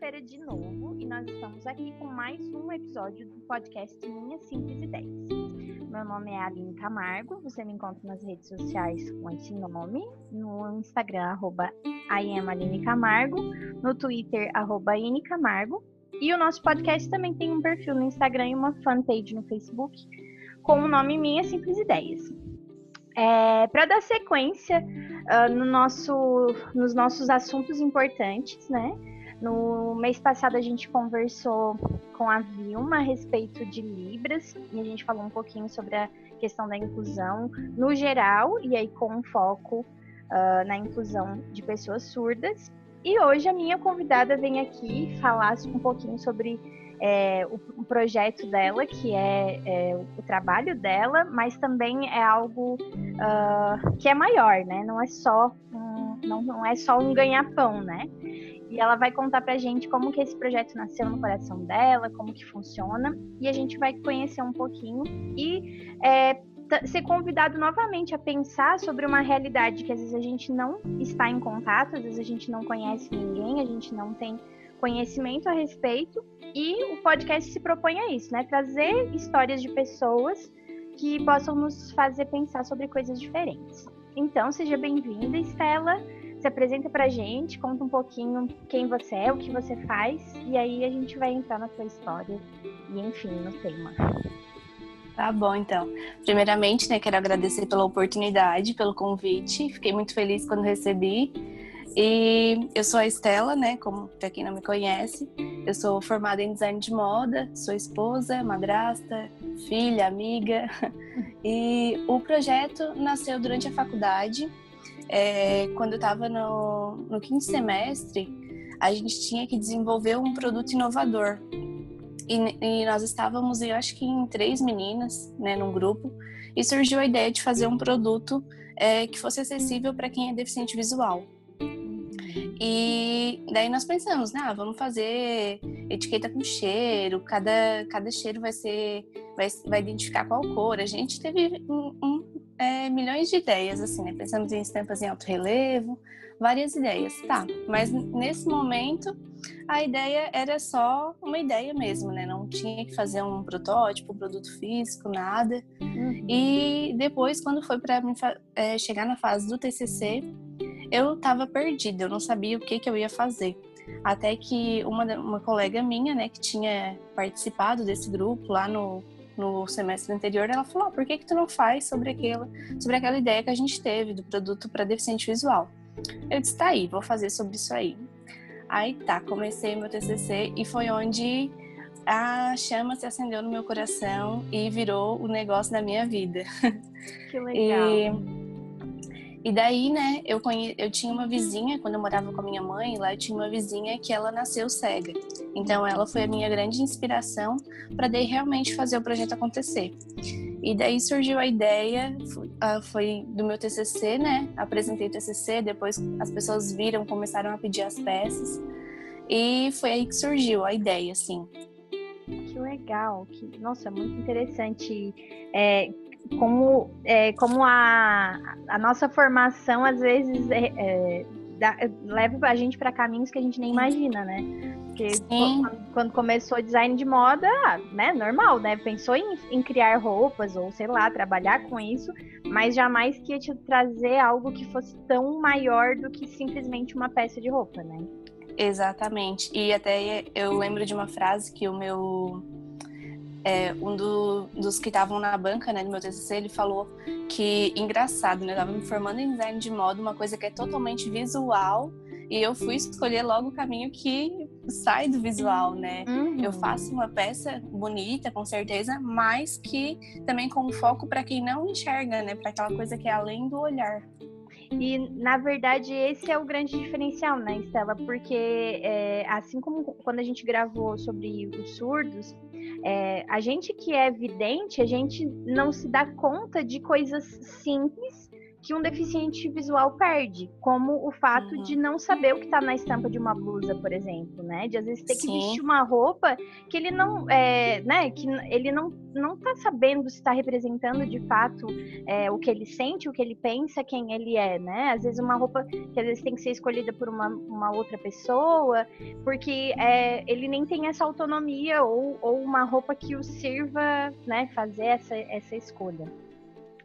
quinta-feira de novo e nós estamos aqui com mais um episódio do podcast Minhas Simples Ideias. Meu nome é Aline Camargo, você me encontra nas redes sociais com esse nome, no Instagram, arroba Camargo, no Twitter, arroba Camargo, e o nosso podcast também tem um perfil no Instagram e uma fanpage no Facebook com o nome Minhas Simples Ideias. É, Para dar sequência uh, no nosso, nos nossos assuntos importantes, né? No mês passado a gente conversou com a Vilma a respeito de Libras e a gente falou um pouquinho sobre a questão da inclusão no geral e aí com um foco uh, na inclusão de pessoas surdas. E hoje a minha convidada vem aqui falar um pouquinho sobre é, o, o, projeto dela, que é, é, o trabalho dela, mas também é algo uh, que é maior, né? Não é só um, não, não é só um ganha-pão, né? E ela vai contar pra gente como que esse projeto nasceu no coração dela, como que funciona, e a gente vai conhecer um pouquinho e é, ser convidado novamente a pensar sobre uma realidade que às vezes a gente não está em contato, às vezes a gente não conhece ninguém, a gente não tem conhecimento a respeito, e o podcast se propõe a isso, né? Trazer histórias de pessoas que possam nos fazer pensar sobre coisas diferentes. Então, seja bem-vinda, Estela se apresenta pra gente, conta um pouquinho quem você é, o que você faz, e aí a gente vai entrar na sua história e, enfim, no tema. Tá bom, então. Primeiramente, né, quero agradecer pela oportunidade, pelo convite. Fiquei muito feliz quando recebi. E eu sou a Estela, né, como para quem não me conhece. Eu sou formada em design de moda, sou esposa, madrasta, filha, amiga. E o projeto nasceu durante a faculdade é, quando eu estava no, no quinto semestre, a gente tinha que desenvolver um produto inovador. E, e, nós estávamos, eu acho que em três meninas, né, num grupo, e surgiu a ideia de fazer um produto é, que fosse acessível para quem é deficiente visual. E daí nós pensamos, né, ah, vamos fazer etiqueta com cheiro, cada, cada cheiro vai ser, vai, vai identificar qual cor. A gente teve um, um é, milhões de ideias, assim, né? Pensamos em estampas em alto relevo, várias ideias. Tá, mas nesse momento a ideia era só uma ideia mesmo, né? Não tinha que fazer um protótipo, um produto físico, nada. Uhum. E depois, quando foi para é, chegar na fase do TCC, eu estava perdida, eu não sabia o que, que eu ia fazer. Até que uma, uma colega minha, né, que tinha participado desse grupo lá no no semestre anterior, ela falou: oh, por que, que tu não faz sobre aquela, sobre aquela ideia que a gente teve do produto para deficiente visual? Eu disse: tá aí, vou fazer sobre isso aí. Aí tá, comecei meu TCC e foi onde a chama se acendeu no meu coração e virou o negócio da minha vida. Que legal. E e daí, né, eu, conhe... eu tinha uma vizinha, quando eu morava com a minha mãe, lá eu tinha uma vizinha que ela nasceu cega. Então, ela foi a minha grande inspiração para daí realmente fazer o projeto acontecer. E daí surgiu a ideia, foi do meu TCC, né? Apresentei o TCC, depois as pessoas viram, começaram a pedir as peças. E foi aí que surgiu a ideia, assim. Que legal, que, nossa, muito interessante. É, como, é, como a, a nossa formação às vezes é, é, dá, leva a gente para caminhos que a gente nem imagina, né? Porque quando, quando começou o design de moda, né, normal, né? Pensou em, em, criar roupas ou sei lá, trabalhar com isso, mas jamais que ia te trazer algo que fosse tão maior do que simplesmente uma peça de roupa, né? Exatamente. E até eu lembro de uma frase que o meu é, um do, dos que estavam na banca, né, do meu TCC, ele falou que, engraçado, né, eu tava me formando em design de moda, uma coisa que é totalmente visual, e eu fui escolher logo o caminho que sai do visual, né? Uhum. Eu faço uma peça bonita, com certeza, mas que também com foco para quem não enxerga, né? Para aquela coisa que é além do olhar. E, na verdade, esse é o grande diferencial, né, Estela? Porque, é, assim como quando a gente gravou sobre os surdos, é, a gente que é vidente, a gente não se dá conta de coisas simples que um deficiente visual perde, como o fato uhum. de não saber o que está na estampa de uma blusa, por exemplo, né? De às vezes ter Sim. que vestir uma roupa que ele não, é, né? Que ele não não está sabendo se está representando de fato é, o que ele sente, o que ele pensa, quem ele é, né? Às vezes uma roupa que às vezes tem que ser escolhida por uma, uma outra pessoa, porque é, ele nem tem essa autonomia ou, ou uma roupa que o sirva, né? Fazer essa, essa escolha.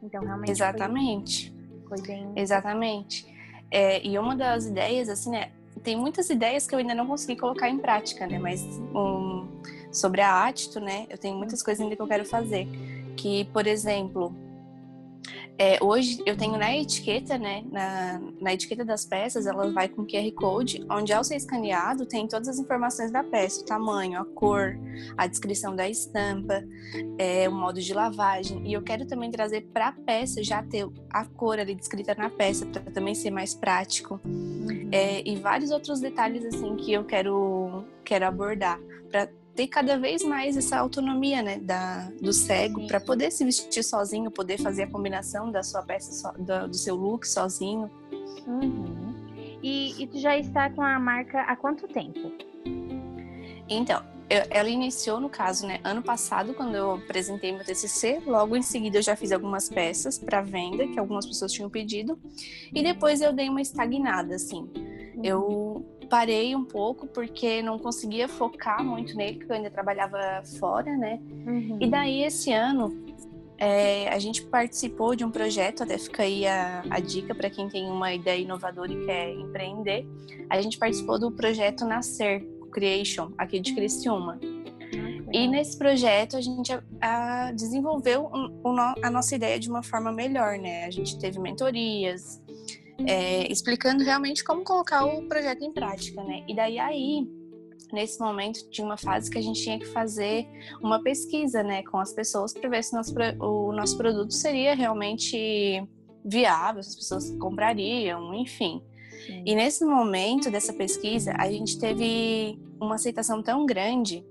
Então realmente. Exatamente. Foi bem. Exatamente. É, e uma das ideias, assim, né? Tem muitas ideias que eu ainda não consegui colocar em prática, né? Mas um, sobre a Atito, né? Eu tenho muitas coisas ainda que eu quero fazer. Que, por exemplo, é, hoje eu tenho na etiqueta, né? Na, na, etiqueta das peças, ela vai com QR Code, onde ao ser escaneado tem todas as informações da peça, o tamanho, a cor, a descrição da estampa, é, o modo de lavagem. E eu quero também trazer para a peça já ter a cor ali descrita na peça, para também ser mais prático. Uhum. É, e vários outros detalhes assim que eu quero, quero abordar. Pra, ter cada vez mais essa autonomia né, da, do cego para poder se vestir sozinho, poder fazer a combinação da sua peça, so, do, do, seu look sozinho. Uhum. E, e tu já está com a marca há quanto tempo? Então, eu, ela iniciou, no caso, né, ano passado, quando eu apresentei meu TCC. Logo em seguida, eu já fiz algumas peças para venda, que algumas pessoas tinham pedido. E depois eu dei uma estagnada, assim. Eu uhum parei um pouco porque não conseguia focar muito nele, porque eu ainda trabalhava fora, né? Uhum. E daí esse ano é, a gente participou de um projeto, até fica aí a, a dica para quem tem uma ideia inovadora e quer empreender. A gente participou do projeto Nascer Creation, aqui de Criciúma. E nesse projeto a gente a, a desenvolveu um, um, a nossa ideia de uma forma melhor, né? A gente teve mentorias, é, explicando realmente como colocar o projeto em prática, né? E daí aí, nesse momento, tinha uma fase que a gente tinha que fazer uma pesquisa, né, com as pessoas para ver se nosso, o nosso produto seria realmente viável, se as pessoas comprariam, enfim. Sim. E nesse momento dessa pesquisa, a gente teve uma aceitação tão grande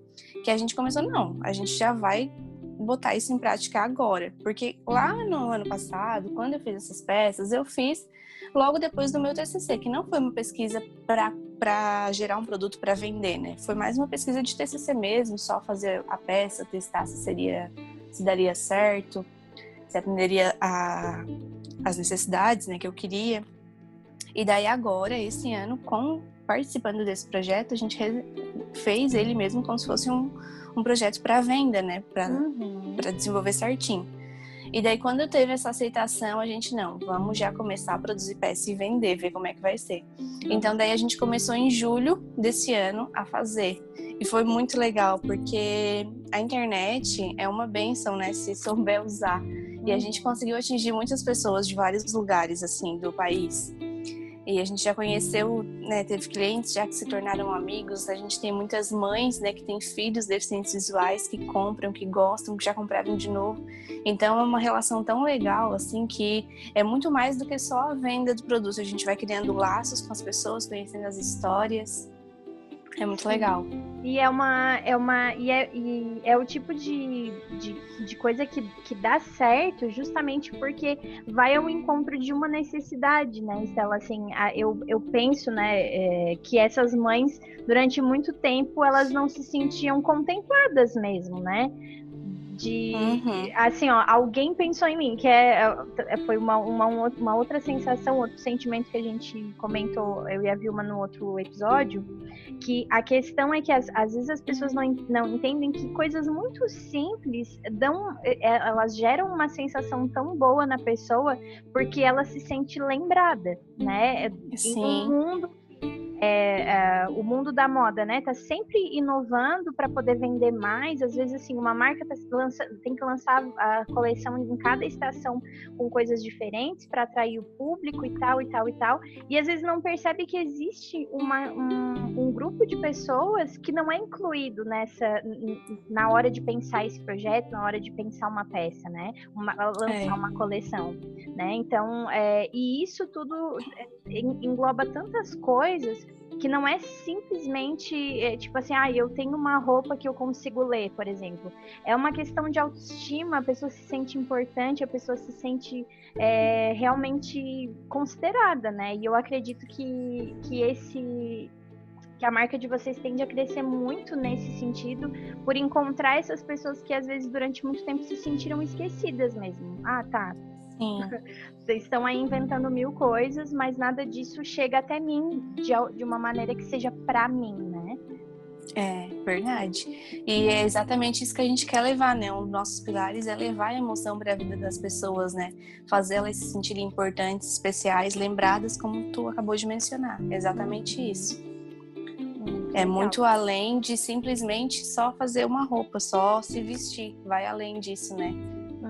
que a gente começou, não, a gente já vai botar isso em prática agora. Porque lá no ano passado, quando eu fiz essas peças, eu fiz logo depois do meu TCC, que não foi uma pesquisa para gerar um produto para vender, né? Foi mais uma pesquisa de TCC mesmo, só fazer a peça, testar se seria, se daria certo, se atenderia a, as necessidades, né, que eu queria. E daí agora, esse ano, com participando desse projeto, a gente fez ele mesmo como se fosse um, um projeto para venda, né, para uhum. desenvolver certinho. E daí, quando teve essa aceitação, a gente, não, vamos já começar a produzir peça e vender, ver como é que vai ser. Então, daí a gente começou em julho desse ano a fazer. E foi muito legal, porque a internet é uma benção, né, se souber usar. E a gente conseguiu atingir muitas pessoas de vários lugares, assim, do país. E a gente já conheceu, né, teve clientes já que se tornaram amigos. A gente tem muitas mães, né, que têm filhos deficientes visuais que compram, que gostam, que já compraram de novo. Então é uma relação tão legal assim que é muito mais do que só a venda do produto. A gente vai criando laços com as pessoas, conhecendo as histórias. É muito legal. E é uma. É uma. E é, e é o tipo de, de, de, coisa que, que dá certo justamente porque vai ao encontro de uma necessidade, né, Estela? Assim, eu, eu penso, né, é, que essas mães, durante muito tempo, elas não se sentiam contempladas mesmo, né? De uhum. assim ó alguém pensou em mim que é, é foi uma, uma, uma outra sensação outro sentimento que a gente comentou eu e a Vilma no outro episódio que a questão é que às, às vezes as pessoas não, não entendem que coisas muito simples dão é, é, elas geram uma sensação tão boa na pessoa porque ela se sente lembrada né Sim. em um mundo é, é, o mundo da moda, né? Tá sempre inovando para poder vender mais. Às vezes, assim, uma marca tá lança, tem que lançar a coleção em cada estação com coisas diferentes para atrair o público e tal, e tal, e tal. E às vezes não percebe que existe uma, um, um grupo de pessoas que não é incluído nessa na hora de pensar esse projeto, na hora de pensar uma peça, né? Uma, lançar é. uma coleção, né? Então, é, e isso tudo é, engloba tantas coisas que não é simplesmente é, tipo assim, ah, eu tenho uma roupa que eu consigo ler, por exemplo. É uma questão de autoestima, a pessoa se sente importante, a pessoa se sente é, realmente considerada, né? E eu acredito que, que esse que a marca de vocês tende a crescer muito nesse sentido, por encontrar essas pessoas que às vezes durante muito tempo se sentiram esquecidas mesmo. Ah, tá. Sim. Vocês estão aí inventando mil coisas, mas nada disso chega até mim de, de uma maneira que seja para mim, né? É, verdade. E é exatamente isso que a gente quer levar, né? Um dos nossos pilares é levar a emoção para a vida das pessoas, né? Fazer elas se sentirem importantes, especiais, lembradas, como tu acabou de mencionar. É exatamente isso. É muito além de simplesmente só fazer uma roupa, só se vestir. Vai além disso, né?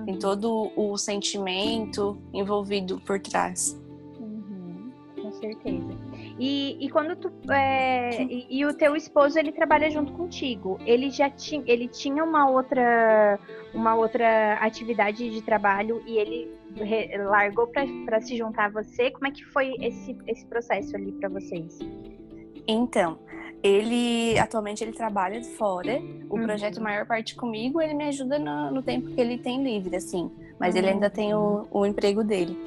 Tem todo o sentimento envolvido por trás. Uhum, com certeza. E, e quando tu é, e, e, o teu esposo ele trabalha junto contigo, ele já tinha ele tinha uma outra uma outra atividade de trabalho e ele re, largou para se juntar a você. Como é que foi esse esse processo ali para vocês? Então, ele atualmente ele trabalha fora. O uhum. projeto maior parte comigo, ele me ajuda no, no, tempo que ele tem livre, assim. Mas uhum. ele ainda tem o, o, emprego dele.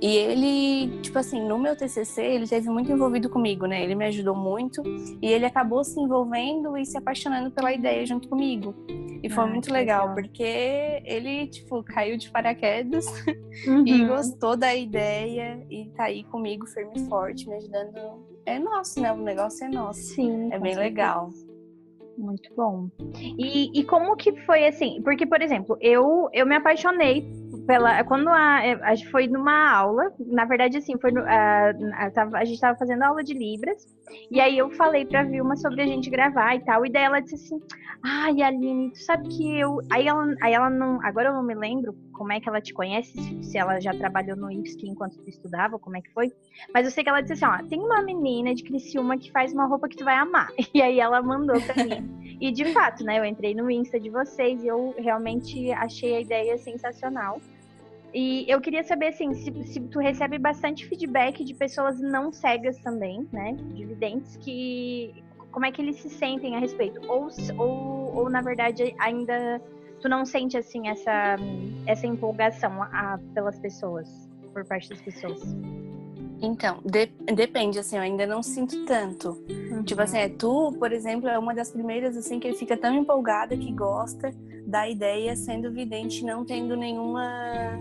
E ele, tipo assim, no meu TCC, ele teve muito envolvido comigo, né? Ele me ajudou muito e ele acabou se envolvendo e se apaixonando pela ideia junto comigo. E foi ah, muito legal, legal, porque ele, tipo, caiu de paraquedas uhum. e gostou da ideia e tá aí comigo firme e forte, me ajudando. É nosso, né? O negócio é nosso. Sim. É bem legal. Muito bom. E, e como que foi assim? Porque, por exemplo, eu, eu me apaixonei pela. Quando a, a gente foi numa aula, na verdade, assim, foi no, a, a, a gente estava fazendo aula de Libras, e aí eu falei pra Vilma sobre a gente gravar e tal, e daí ela disse assim: Ai, Aline, tu sabe que eu. Aí ela, aí ela não. Agora eu não me lembro como é que ela te conhece, se ela já trabalhou no IFSC enquanto tu estudava, como é que foi. Mas eu sei que ela disse assim: Ó, tem uma menina de Criciúma que faz uma roupa que tu vai amar. E aí ela mandou pra mim. E de fato, né, eu entrei no Insta de vocês e eu realmente achei a ideia sensacional. E eu queria saber, assim, se, se, tu recebe bastante feedback de pessoas não cegas também, né? De videntes, que. Como é que eles se sentem a respeito? Ou, ou, ou na verdade, ainda tu não sente, assim, essa, essa empolgação a, pelas pessoas, por parte das pessoas? Então, de, depende, assim, eu ainda não sinto tanto. Uhum. Tipo assim, é, tu, por exemplo, é uma das primeiras, assim, que fica tão empolgada que gosta da ideia, sendo vidente, não tendo nenhuma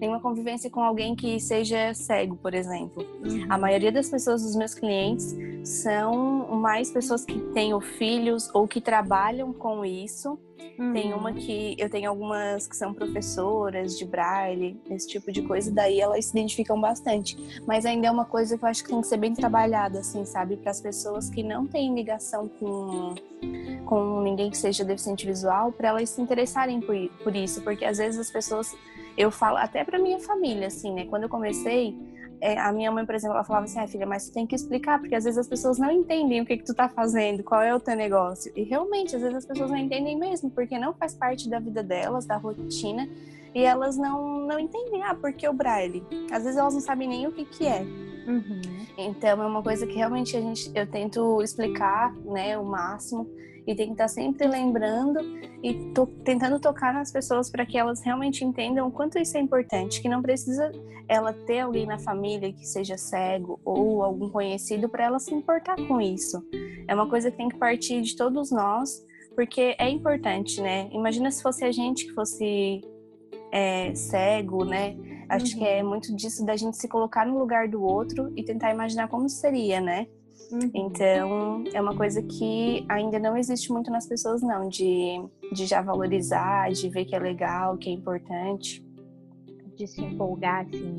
nenhuma convivência com alguém que seja cego, por exemplo. Uhum. A maioria das pessoas dos meus clientes são mais pessoas que têm filhos ou que trabalham com isso. Uhum. Tem uma que eu tenho algumas que são professoras de braille, esse tipo de coisa, daí elas se identificam bastante. Mas ainda é uma coisa que eu acho que tem que ser bem trabalhada, assim, sabe, para as pessoas que não têm ligação com com ninguém que seja deficiente visual, para elas se interessarem por, por isso, porque às vezes as pessoas eu falo até para minha família, assim, né? Quando eu comecei, é, a minha mãe, por exemplo, ela falava assim, ah, filha, mas tu tem que explicar, porque às vezes as pessoas não entendem o que que tu tá fazendo, qual é o teu negócio. E realmente, às vezes as pessoas não entendem mesmo, porque não faz parte da vida delas, da rotina, e elas não, não entendem, ah, por que o braille? Às vezes elas não sabem nem o que que é. Uhum. Então é uma coisa que realmente a gente, eu tento explicar, né, o máximo e tem que estar sempre lembrando e to tentando tocar nas pessoas para que elas realmente entendam o quanto isso é importante, que não precisa ela ter alguém na família que seja cego ou algum conhecido para ela se importar com isso. É uma coisa que tem que partir de todos nós, porque é importante, né? Imagina se fosse a gente que fosse é, cego, né? Acho uhum. que é uhum. muito disso da gente se colocar no lugar do outro e tentar imaginar como seria, né? Uhum. Então, é uma coisa que ainda não existe muito nas pessoas, não, de, de já valorizar, de ver que é legal, que é importante. De se empolgar, assim.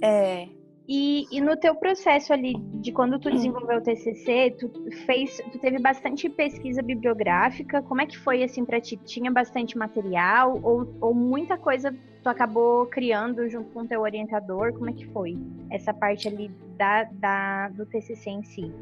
É. E, e no teu processo ali, de quando tu desenvolveu o TCC, tu fez, tu teve bastante pesquisa bibliográfica, como é que foi, assim, pra ti? Tinha bastante material ou, ou muita coisa tu acabou criando junto com o teu orientador? Como é que foi essa parte ali da, da, do TCC em si?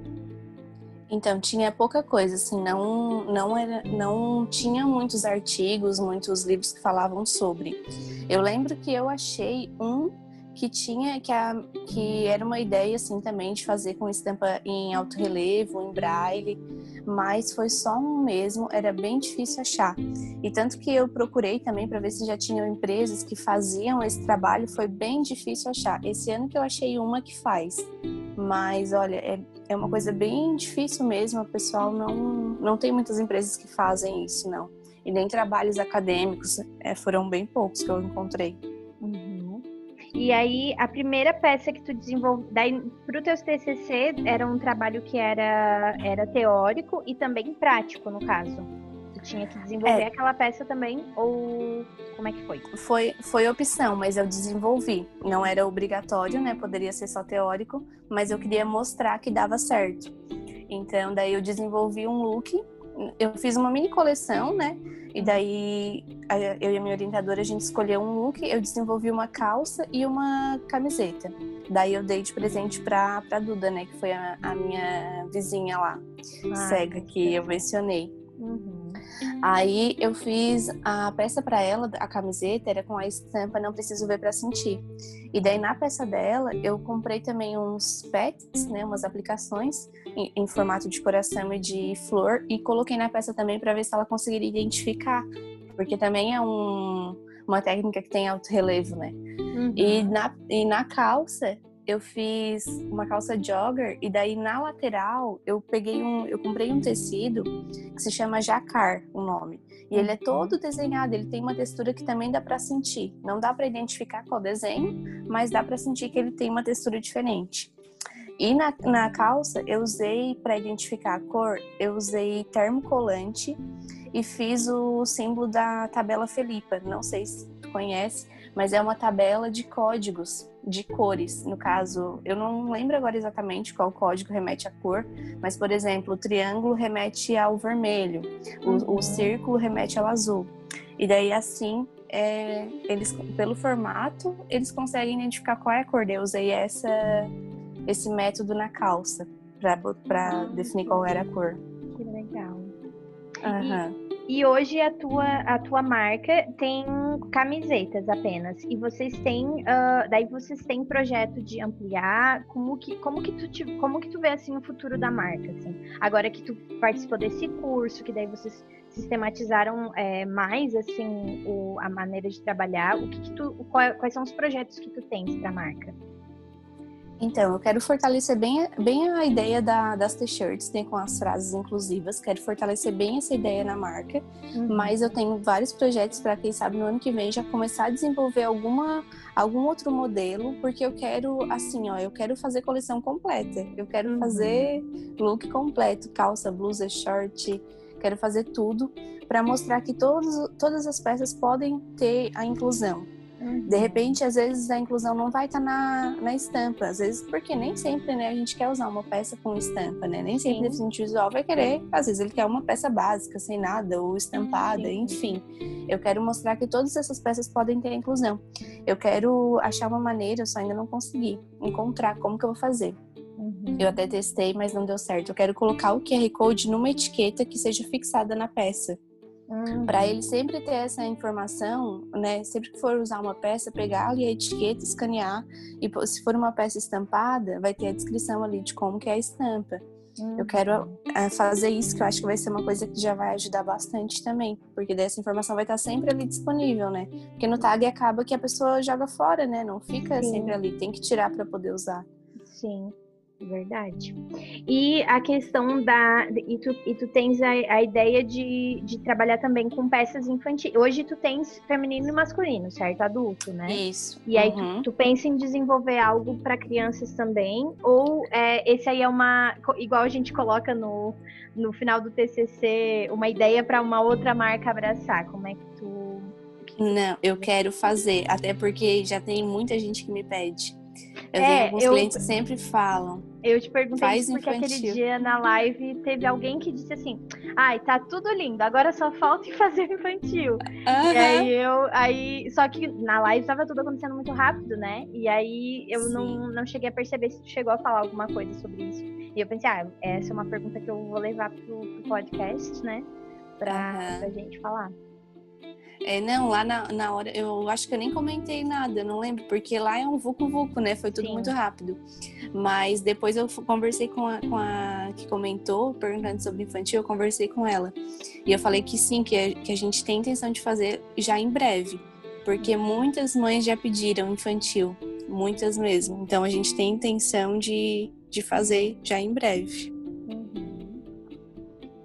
Então, tinha pouca coisa, assim, não, não, era, não tinha muitos artigos, muitos livros que falavam sobre. Eu lembro que eu achei um que tinha que, a, que era uma ideia assim também de fazer com estampa em alto relevo, em braille, mas foi só um mesmo, era bem difícil achar. E tanto que eu procurei também para ver se já tinham empresas que faziam esse trabalho, foi bem difícil achar. Esse ano que eu achei uma que faz, mas olha, é, é uma coisa bem difícil mesmo, o pessoal não, não tem muitas empresas que fazem isso, não. E nem trabalhos acadêmicos, é, foram bem poucos que eu encontrei. E aí, a primeira peça que tu desenvolveu, daí pro teu TCC era um trabalho que era, era teórico e também prático, no caso. Tu tinha que desenvolver é. aquela peça também, ou como é que foi? Foi, foi opção, mas eu desenvolvi. Não era obrigatório, né? Poderia ser só teórico, mas eu queria mostrar que dava certo. Então, daí eu desenvolvi um look eu fiz uma mini coleção, né? E daí eu e a minha orientadora a gente escolheu um look, eu desenvolvi uma calça e uma camiseta. Daí eu dei de presente pra, pra Duda, né? Que foi a, a minha vizinha lá, ah, cega, que eu mencionei. Uhum. Aí eu fiz a peça para ela, a camiseta, era com a estampa Não Preciso Ver para Sentir. E daí na peça dela eu comprei também uns pets, né, umas aplicações em, em formato de coração e de flor e coloquei na peça também para ver se ela conseguiria identificar, porque também é um, uma técnica que tem alto relevo, né? Uhum. E, na, e na calça eu fiz uma calça jogger e daí na lateral eu peguei um, eu comprei um tecido que se chama jacar, o nome. E ele é uhum. todo desenhado, ele tem uma textura que também dá para sentir. Não dá para identificar qual desenho, mas dá para sentir que ele tem uma textura diferente. E na, na calça eu usei para identificar a cor, eu usei termocolante e fiz o símbolo da tabela Felipa. Não sei se tu conhece, mas é uma tabela de códigos de cores. No caso, eu não lembro agora exatamente qual código remete à cor, mas, por exemplo, o triângulo remete ao vermelho, o, o uhum. círculo remete ao azul. E daí, assim, é, eles, pelo formato, eles conseguem identificar qual é a cor. Eu usei essa, esse método na calça para definir qual era a cor. Que legal. Uhum. E hoje a tua, a tua marca tem camisetas apenas. E vocês têm, uh, daí vocês têm projeto de ampliar. Como que, como que tu te, como que tu vê assim o futuro da marca? Assim? Agora que tu participou desse curso, que daí vocês sistematizaram é, mais assim o, a maneira de trabalhar. O que, que tu, qual, quais são os projetos que tu tens para a marca? Então, eu quero fortalecer bem, bem a ideia da, das t-shirts, né, com as frases inclusivas. Quero fortalecer bem essa ideia na marca. Uhum. Mas eu tenho vários projetos para, quem sabe, no ano que vem já começar a desenvolver alguma, algum outro modelo, porque eu quero, assim, ó, eu quero fazer coleção completa. Eu quero uhum. fazer look completo, calça, blusa, short. Quero fazer tudo para mostrar que todos, todas as peças podem ter a inclusão. De repente, às vezes a inclusão não vai estar tá na, na estampa, às vezes porque nem sempre, né, a gente quer usar uma peça com estampa, né? Nem sempre o deficiente visual vai querer, às vezes ele quer uma peça básica, sem nada, ou estampada, Sim. enfim. Eu quero mostrar que todas essas peças podem ter inclusão. Eu quero achar uma maneira, eu só ainda não consegui encontrar como que eu vou fazer. Uhum. Eu até testei, mas não deu certo. Eu quero colocar o QR Code numa etiqueta que seja fixada na peça. Uhum. Para ele sempre ter essa informação, né? Sempre que for usar uma peça, pegar ali a etiqueta, escanear e se for uma peça estampada, vai ter a descrição ali de como que é a estampa. Uhum. Eu quero é, fazer isso, que eu acho que vai ser uma coisa que já vai ajudar bastante também, porque dessa informação vai estar sempre ali disponível, né? Porque no tag acaba que a pessoa joga fora, né? Não fica Sim. sempre ali, tem que tirar para poder usar. Sim. Verdade. E a questão da. E tu, e tu tens a, a ideia de, de trabalhar também com peças infantis. Hoje tu tens feminino e masculino, certo? Adulto, né? Isso. E aí uhum. tu, tu pensa em desenvolver algo para crianças também? Ou é, esse aí é uma. Igual a gente coloca no, no final do TCC, uma ideia para uma outra marca abraçar? Como é que tu. Não, eu quero fazer, até porque já tem muita gente que me pede. Eu é, alguns eu, clientes sempre falam. Eu te perguntei Faz isso porque infantil. aquele dia na live teve alguém que disse assim: ai, tá tudo lindo, agora só falta em fazer infantil. Uhum. E aí eu. Aí, só que na live tava tudo acontecendo muito rápido, né? E aí eu não, não cheguei a perceber se tu chegou a falar alguma coisa sobre isso. E eu pensei, ah, essa é uma pergunta que eu vou levar pro, pro podcast, né? Pra, uhum. pra gente falar. É, não, lá na, na hora, eu acho que eu nem comentei nada, não lembro, porque lá é um vucu-vucu, né? Foi tudo Sim. muito rápido. Mas depois eu conversei com a, com a que comentou, perguntando sobre infantil, eu conversei com ela. E eu falei que sim, que a, que a gente tem intenção de fazer já em breve. Porque muitas mães já pediram infantil, muitas mesmo. Então a gente tem intenção de, de fazer já em breve. Uhum.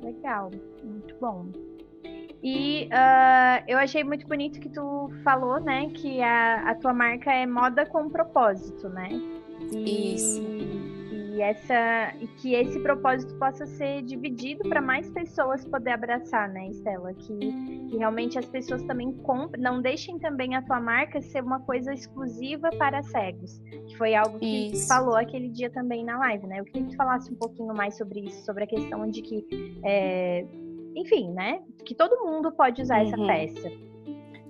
Legal, muito bom. E uh, eu achei muito bonito que tu falou, né, que a, a tua marca é moda com propósito, né? E, Isso. E, essa, e que esse propósito possa ser dividido para mais pessoas poder abraçar, né, Estela? Que, que realmente as pessoas também comprem, não deixem também a tua marca ser uma coisa exclusiva para cegos. Que foi algo que isso. tu falou aquele dia também na live, né? Eu queria que tu falasse um pouquinho mais sobre isso, sobre a questão de que. É, enfim, né? Que todo mundo pode usar uhum. essa peça.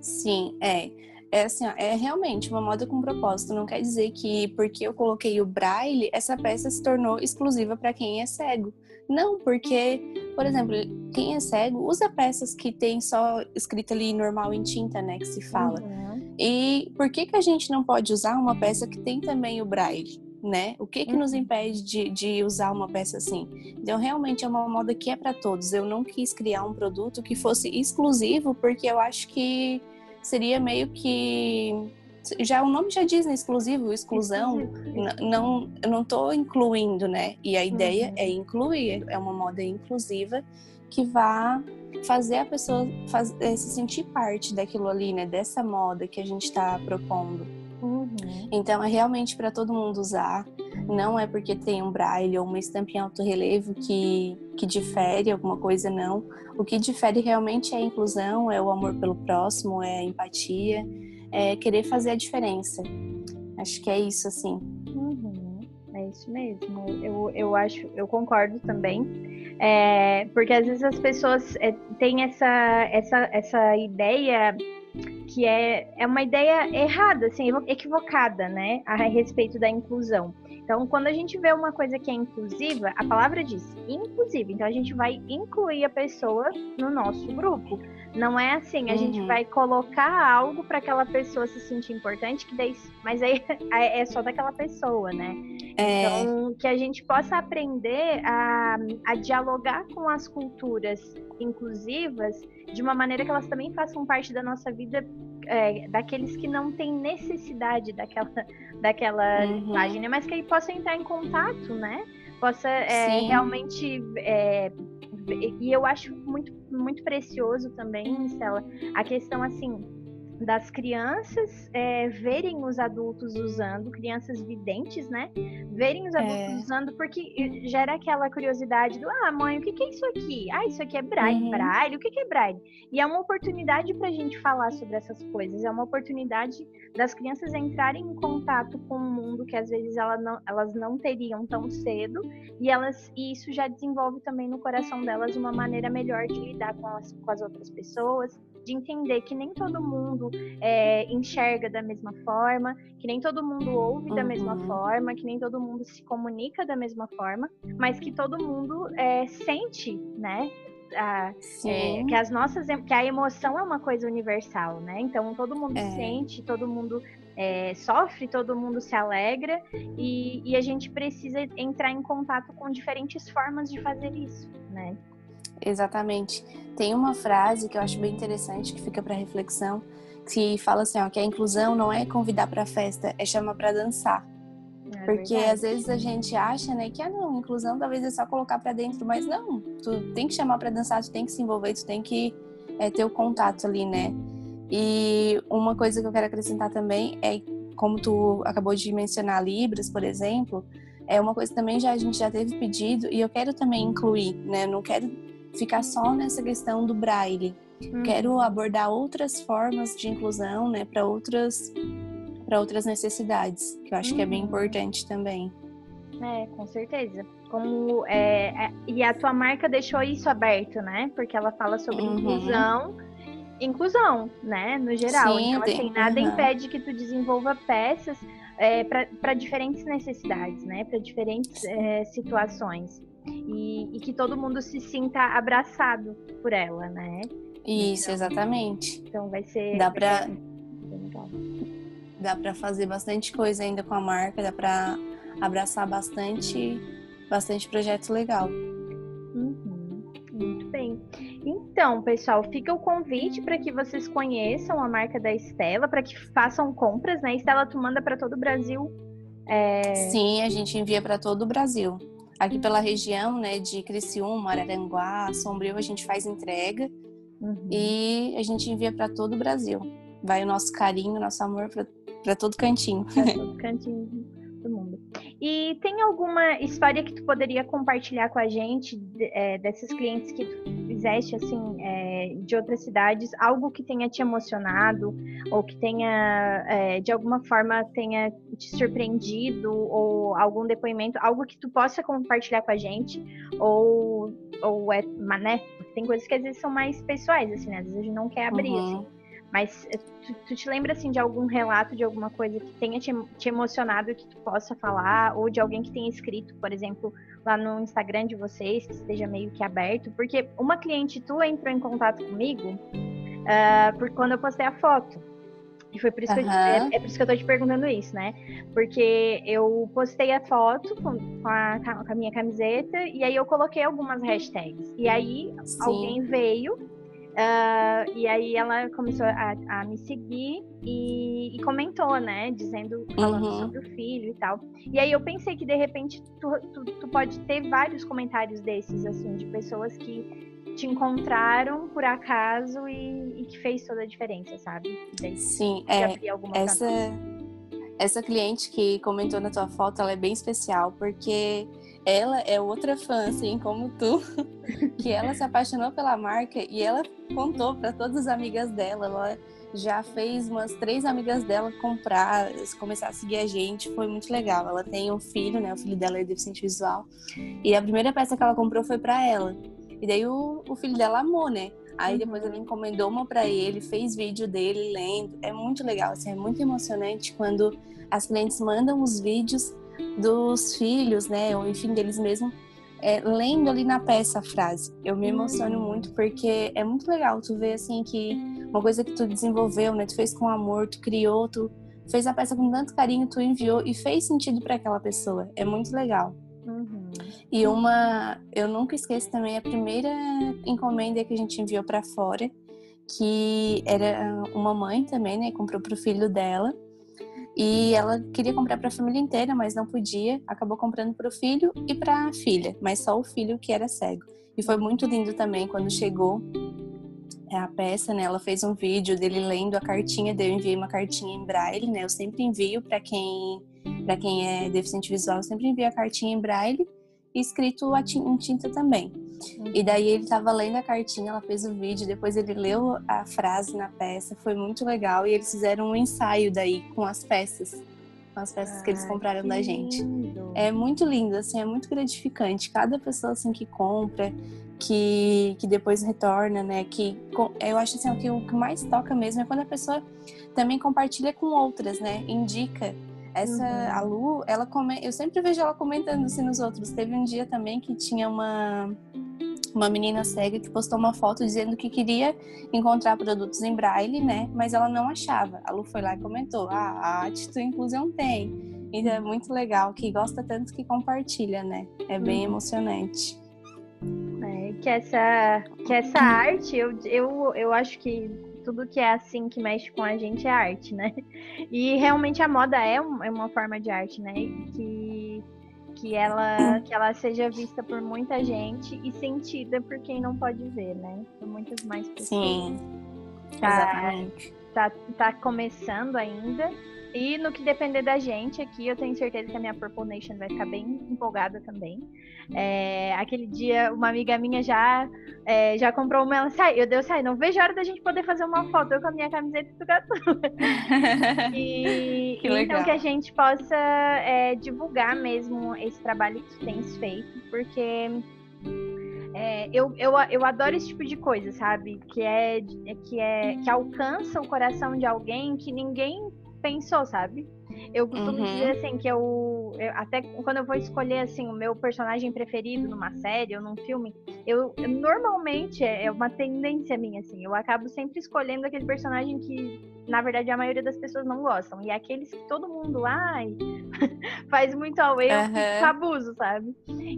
Sim, é. É assim, ó, é realmente uma moda com propósito. Não quer dizer que porque eu coloquei o braille, essa peça se tornou exclusiva para quem é cego. Não, porque, por exemplo, quem é cego usa peças que tem só escrita ali normal em tinta, né, que se fala. Uhum. E por que que a gente não pode usar uma peça que tem também o braille? Né? O que que nos uhum. impede de, de usar uma peça assim? Então, realmente é uma moda que é para todos. Eu não quis criar um produto que fosse exclusivo, porque eu acho que seria meio que já o nome já diz, né? Exclusivo, exclusão. Exclusivo. Não, eu não tô incluindo, né? E a ideia uhum. é incluir, é uma moda inclusiva que vá fazer a pessoa faz, é, se sentir parte daquilo ali, né? Dessa moda que a gente está propondo. Uhum. Então é realmente para todo mundo usar. Não é porque tem um braille ou uma estampa em alto relevo que, que difere alguma coisa, não. O que difere realmente é a inclusão, é o amor pelo próximo, é a empatia, é querer fazer a diferença. Acho que é isso, assim. Uhum. É isso mesmo. Eu, eu acho, eu concordo também. É, porque às vezes as pessoas é, têm essa, essa, essa ideia que é, é uma ideia errada, assim, equivocada, né, a respeito da inclusão. Então, quando a gente vê uma coisa que é inclusiva, a palavra diz inclusiva. Então, a gente vai incluir a pessoa no nosso grupo. Não é assim, a uhum. gente vai colocar algo para aquela pessoa se sentir importante, que daí, mas aí é só daquela pessoa, né? É... Então, que a gente possa aprender a, a dialogar com as culturas inclusivas de uma maneira que elas também façam parte da nossa vida é, daqueles que não têm necessidade daquela, daquela uhum. linguagem, né? Mas que aí possam entrar em contato, né? Possa é, realmente. É, e eu acho muito, muito precioso também, Stella, a questão assim das crianças é, verem os adultos usando, crianças videntes, né? Verem os adultos é. usando, porque gera aquela curiosidade do, ah, mãe, o que, que é isso aqui? Ah, isso aqui é braille, uhum. braille, o que, que é braille? E é uma oportunidade para a gente falar sobre essas coisas, é uma oportunidade das crianças entrarem em contato com um mundo que às vezes elas não, elas não teriam tão cedo, e elas e isso já desenvolve também no coração delas uma maneira melhor de lidar com as, com as outras pessoas, de entender que nem todo mundo é, enxerga da mesma forma, que nem todo mundo ouve uhum. da mesma uhum. forma, que nem todo mundo se comunica da mesma forma, mas que todo mundo é, sente, né? A, é, que as nossas que a emoção é uma coisa universal, né? Então todo mundo é. sente, todo mundo é, sofre, todo mundo se alegra e, e, a gente precisa entrar em contato com diferentes formas de fazer isso, né? Exatamente. Tem uma frase que eu acho bem interessante que fica para reflexão, que fala assim, ó, que a inclusão não é convidar para festa, é chamar para dançar. É Porque verdade. às vezes a gente acha, né, que ah não, inclusão talvez é só colocar para dentro, mas não, tu tem que chamar para dançar, tu tem que se envolver, tu tem que é, ter o contato ali, né? E uma coisa que eu quero acrescentar também é como tu acabou de mencionar Libras, por exemplo, é uma coisa que também já a gente já teve pedido e eu quero também incluir, né? não quero ficar só nessa questão do braille. Hum. Quero abordar outras formas de inclusão, né, para outras para outras necessidades, que eu acho hum. que é bem uhum. importante também. É, com certeza. Como é, é, e a tua marca deixou isso aberto, né? Porque ela fala sobre uhum. inclusão, inclusão, né? No geral. Sim, então, assim, nada uhum. impede que tu desenvolva peças é, para diferentes necessidades, né? Para diferentes é, situações e, e, que todo mundo se sinta abraçado por ela, né? Isso, então, exatamente. Então vai ser. Dá pra. Dá pra fazer bastante coisa ainda com a marca, dá pra abraçar bastante, bastante projeto legal. Uhum, muito bem. Então, pessoal, fica o convite para que vocês conheçam a marca da Estela, para que façam compras, né? Estela, tu manda para todo o Brasil? É... Sim, a gente envia para todo o Brasil. Aqui pela região, né, de Criciúma, Araranguá, Sombrio, a gente faz entrega uhum. e a gente envia para todo o Brasil. Vai o nosso carinho, nosso amor para todo cantinho. Para todo cantinho. E tem alguma história que tu poderia compartilhar com a gente é, desses clientes que tu fizeste assim é, de outras cidades, algo que tenha te emocionado ou que tenha é, de alguma forma tenha te surpreendido ou algum depoimento, algo que tu possa compartilhar com a gente ou ou é, né? Tem coisas que às vezes são mais pessoais assim, né? Às vezes a gente não quer abrir uhum. assim. Mas eh, tu, tu, te lembra assim de algum relato de alguma coisa que tenha te, te, emocionado que tu possa falar ou de alguém que tenha escrito, por exemplo, lá no Instagram de vocês que esteja meio que aberto? Porque uma cliente tua entrou em contato comigo uh, por quando eu postei a foto. E foi por isso uhum. que eu, é, é, por isso que eu tô te perguntando isso, né? Porque eu postei a foto com, com, a, com a minha camiseta e aí eu coloquei algumas hashtags. E aí Sim. alguém veio Uh, e aí ela começou a, a me seguir e, e, comentou, né? Dizendo, falando uhum. sobre o filho e tal. E aí eu pensei que de repente tu, tu, tu, pode ter vários comentários desses, assim, de pessoas que te encontraram por acaso e, e que fez toda a diferença, sabe? Daí, Sim, é. Essa, essa cliente que comentou na tua foto, ela é bem especial, porque ela é outra fã, assim como tu, que ela se apaixonou pela marca e ela contou para todas as amigas dela. Ela já fez umas três amigas dela comprar, começar a seguir a gente, foi muito legal. Ela tem um filho, né? O filho dela é deficiente visual. E a primeira peça que ela comprou foi para ela. E daí o, o filho dela amou, né? Aí uhum. depois ela encomendou uma para ele, fez vídeo dele lendo. É muito legal, assim, é muito emocionante quando as clientes mandam os vídeos dos filhos, né, ou enfim, deles mesmos, é, lendo ali na peça a frase. Eu me emociono hum. muito porque é muito legal tu ver assim que uma coisa que tu desenvolveu, né, tu fez com amor, tu criou, tu fez a peça com tanto carinho, tu enviou e fez sentido para aquela pessoa. É muito legal. Uhum. E uma, eu nunca esqueço também a primeira encomenda que a gente enviou para fora, que era uma mãe também, né, comprou pro filho dela. E ela queria comprar para a família inteira, mas não podia. Acabou comprando para o filho e para a filha, mas só o filho que era cego. E foi muito lindo também quando chegou é, a peça, né? Ela fez um vídeo dele lendo a cartinha, eu enviei uma cartinha em braille, né? Eu sempre envio para quem para quem é deficiente visual, eu sempre envio a cartinha em braille escrito em tinta também. E daí ele estava lendo a cartinha, ela fez o vídeo, depois ele leu a frase na peça, foi muito legal. E eles fizeram um ensaio daí com as peças, com as peças que eles compraram que da gente. Lindo. É muito lindo, assim, é muito gratificante. Cada pessoa assim que compra, que, que depois retorna, né? Que eu acho assim, que o que mais toca mesmo é quando a pessoa também compartilha com outras, né? Indica. Essa, uhum. a Lu, ela come, eu sempre vejo ela comentando assim nos outros. Teve um dia também que tinha uma uma menina cega que postou uma foto dizendo que queria encontrar produtos em braille, né? Mas ela não achava. A Lu foi lá e comentou: ah, a Atitude Inclusão tem. Então é muito legal, que gosta tanto que compartilha, né? É bem uhum. emocionante. É, que essa, que essa arte, eu, eu, eu acho que tudo que é assim que mexe com a gente é arte, né? E realmente a moda é, é uma forma de arte, né? Que que ela que ela seja vista por muita gente e sentida por quem não pode ver, né? Por muitas mais pessoas. Sim. Tá, exatamente. Tá, tá começando ainda, e no que depender da gente aqui, eu tenho certeza que a minha Purple Nation vai ficar bem empolgada também. É, aquele dia, uma amiga minha já, é, já comprou uma, ela sai, eu deu sai, não vejo a hora da gente poder fazer uma foto eu com a minha camiseta do gato. e que então que a gente possa é, divulgar mesmo esse trabalho que tu tens feito, porque é, eu, eu, eu adoro esse tipo de coisa, sabe? Que é, que é que alcança o coração de alguém que ninguém pensou, sabe? Eu costumo Uhum. dizer assim que eu, eu- até quando eu vou escolher assim o meu personagem preferido numa série ou num filme, eu eu- normalmente é é uma tendência minha assim, eu acabo sempre escolhendo aquele personagem que na verdade a maioria das pessoas não gostam e aqueles que todo mundo ai faz muito ao eu fico abuso, sabe?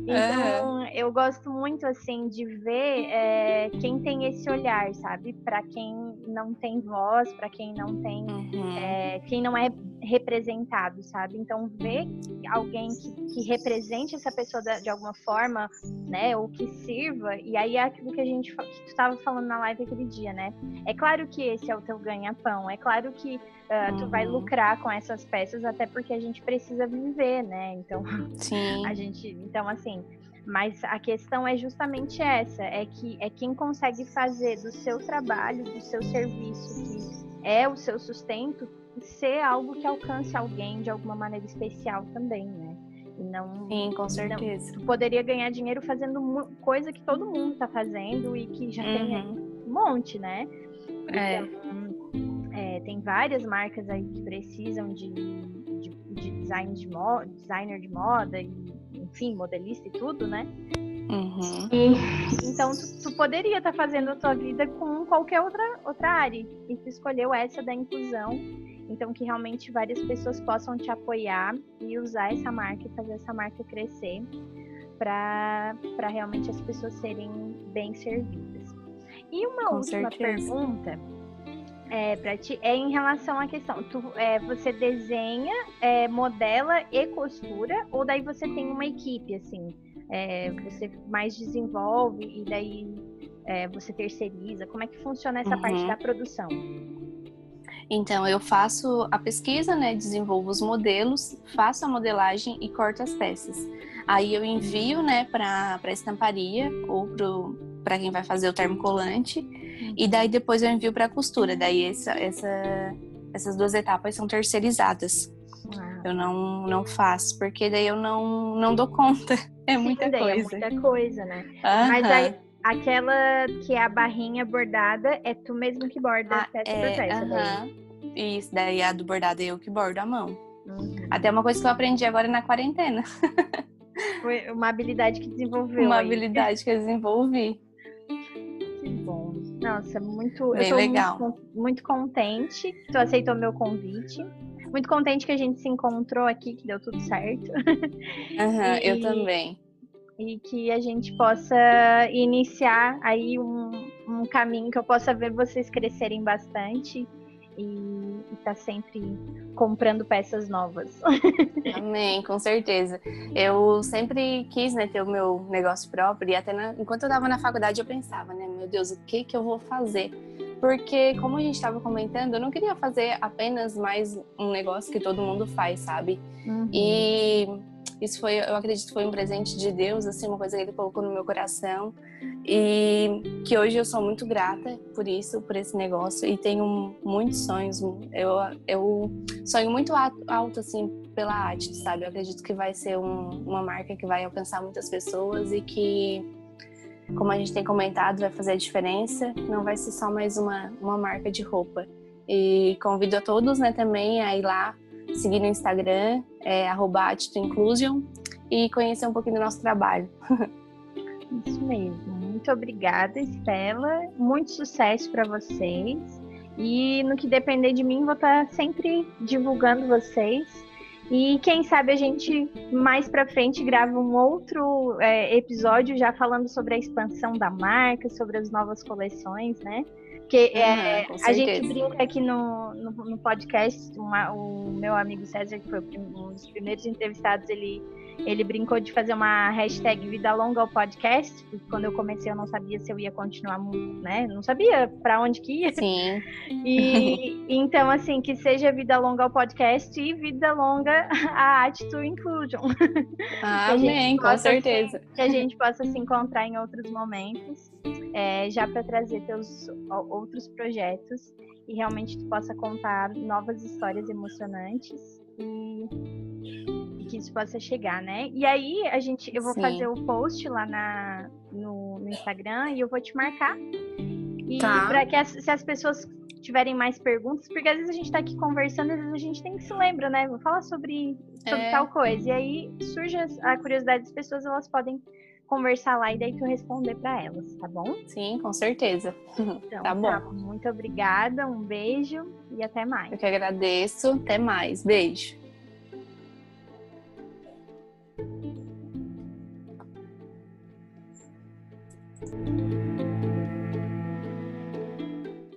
Então eu gosto muito assim de ver é, quem tem esse olhar, sabe? Pra quem não tem voz, pra quem não tem Uhum. é, quem não é representado, sabe? Então, ver alguém que, que represente essa pessoa da- de alguma forma, né? Ou que sirva, e aí é aquilo que a gente que tu estava falando na live aquele dia, né? É claro que esse é o teu ganha-pão, é claro que ah, tu vai Uhum. lucrar com essas peças, até porque a gente precisa viver, né? Então, Sim. a gente, então assim, mas a questão é justamente essa, é que é quem consegue fazer do seu trabalho, do seu serviço, que é o seu sustento, ser algo que alcance alguém de alguma maneira especial também, né? E não Sim, com não- certeza. tu poderia ganhar dinheiro fazendo coisa que todo mundo tá fazendo e que já tem Uhum. um monte, né? É. Então, é, tem várias marcas aí que precisam de, de, de design de moda, designer de moda, e, enfim, modelista e tudo, né? Uhum. E, então tu, tu poderia estar fazendo a tua vida com qualquer outra, outra área. E tu escolheu essa da inclusão. Então que realmente várias pessoas possam te apoiar e usar essa marca e fazer essa marca crescer para realmente as pessoas serem bem servidas. E uma Com última certeza. pergunta é, para ti é em relação à questão. Tu, é, você desenha, é, modela e costura, ou daí você tem uma equipe, assim? É, você mais desenvolve e daí é, você terceiriza? Como é que funciona essa parte Uhum. da produção? Então, eu faço a pesquisa, né? Desenvolvo os modelos, faço a modelagem e corto as peças. Aí eu envio, né, para a estamparia ou para quem vai fazer o termocolante. E daí depois eu envio para costura. Daí essa, essa, essas duas etapas são terceirizadas. Ah, Eu não, não faço, porque daí eu não, não dou conta. É muita daí coisa. É muita coisa, né? Mas aí, aquela que é a barrinha bordada, é tu mesmo que borda Ah, peça é, peça. daí. aham. Isso, daí a do bordado é eu que bordo à mão. Uhum. Até uma coisa que eu aprendi agora na quarentena. Foi uma habilidade que desenvolveu. uma aí. habilidade que eu desenvolvi. Que bom. Nossa, muito. Bem eu tô legal. Muito, muito contente que tu aceitou meu convite. Muito contente que a gente se encontrou aqui, que deu tudo certo. Aham, E- Eu também. E que a gente possa iniciar aí um, um caminho que eu possa ver vocês crescerem bastante e estar sempre comprando peças novas. Amém, com certeza. Eu sempre quis né, ter o meu negócio próprio e até na- enquanto eu estava na faculdade eu pensava, né, meu Deus, o que que eu vou fazer? Porque como a gente estava comentando, eu não queria fazer apenas mais um negócio que todo mundo faz, sabe? Uhum. E isso foi, eu acredito foi um presente de Deus, assim, uma coisa que ele colocou no meu coração. E que hoje eu sou muito grata por isso, por esse negócio. E tenho muitos sonhos. Eu, eu sonho muito alto, alto, assim, pela arte, sabe? Eu acredito que vai ser um- uma marca que vai alcançar muitas pessoas e que, como a gente tem comentado, vai fazer a diferença. Não vai ser só mais uma, uma marca de roupa. E convido a todos, né, também a ir lá seguir no Instagram, é e conhecer um pouquinho do nosso trabalho. Isso mesmo. Muito obrigada, Estela. Muito sucesso para vocês. E no que depender de mim, vou estar sempre divulgando vocês. E quem sabe a gente mais para frente grava um outro é, episódio já falando sobre a expansão da marca, sobre as novas coleções, né? Porque é, Uhum, a gente brinca aqui no, no, no podcast, uma- o meu amigo César, que foi um dos primeiros entrevistados, ele ele brincou de fazer uma hashtag Vida Longa ao podcast, porque quando eu comecei eu não sabia se eu ia continuar, né? Não sabia para onde que ia. Sim, E então, assim, que seja Vida Longa ao podcast e Vida Longa a Attitude Inclusion. amém, com possa certeza. Que a gente possa se encontrar em outros momentos, é, já para trazer teus outros projetos e realmente tu possa contar novas histórias emocionantes e que isso possa chegar, né? E aí a gente, eu vou Sim. fazer o post lá na, no, no Instagram e eu vou te marcar. E Tá. para que as, se as pessoas tiverem mais perguntas, porque às vezes a gente está aqui conversando, às vezes a gente tem que se lembra, né? Vou falar sobre, sobre é. tal coisa. E aí surge a curiosidade das pessoas, elas podem conversar lá e daí tu responder para elas, tá bom? Sim, com certeza. Então, tá bom. Tá, muito obrigada, um beijo e até mais. Eu que agradeço, até mais. Beijo. You.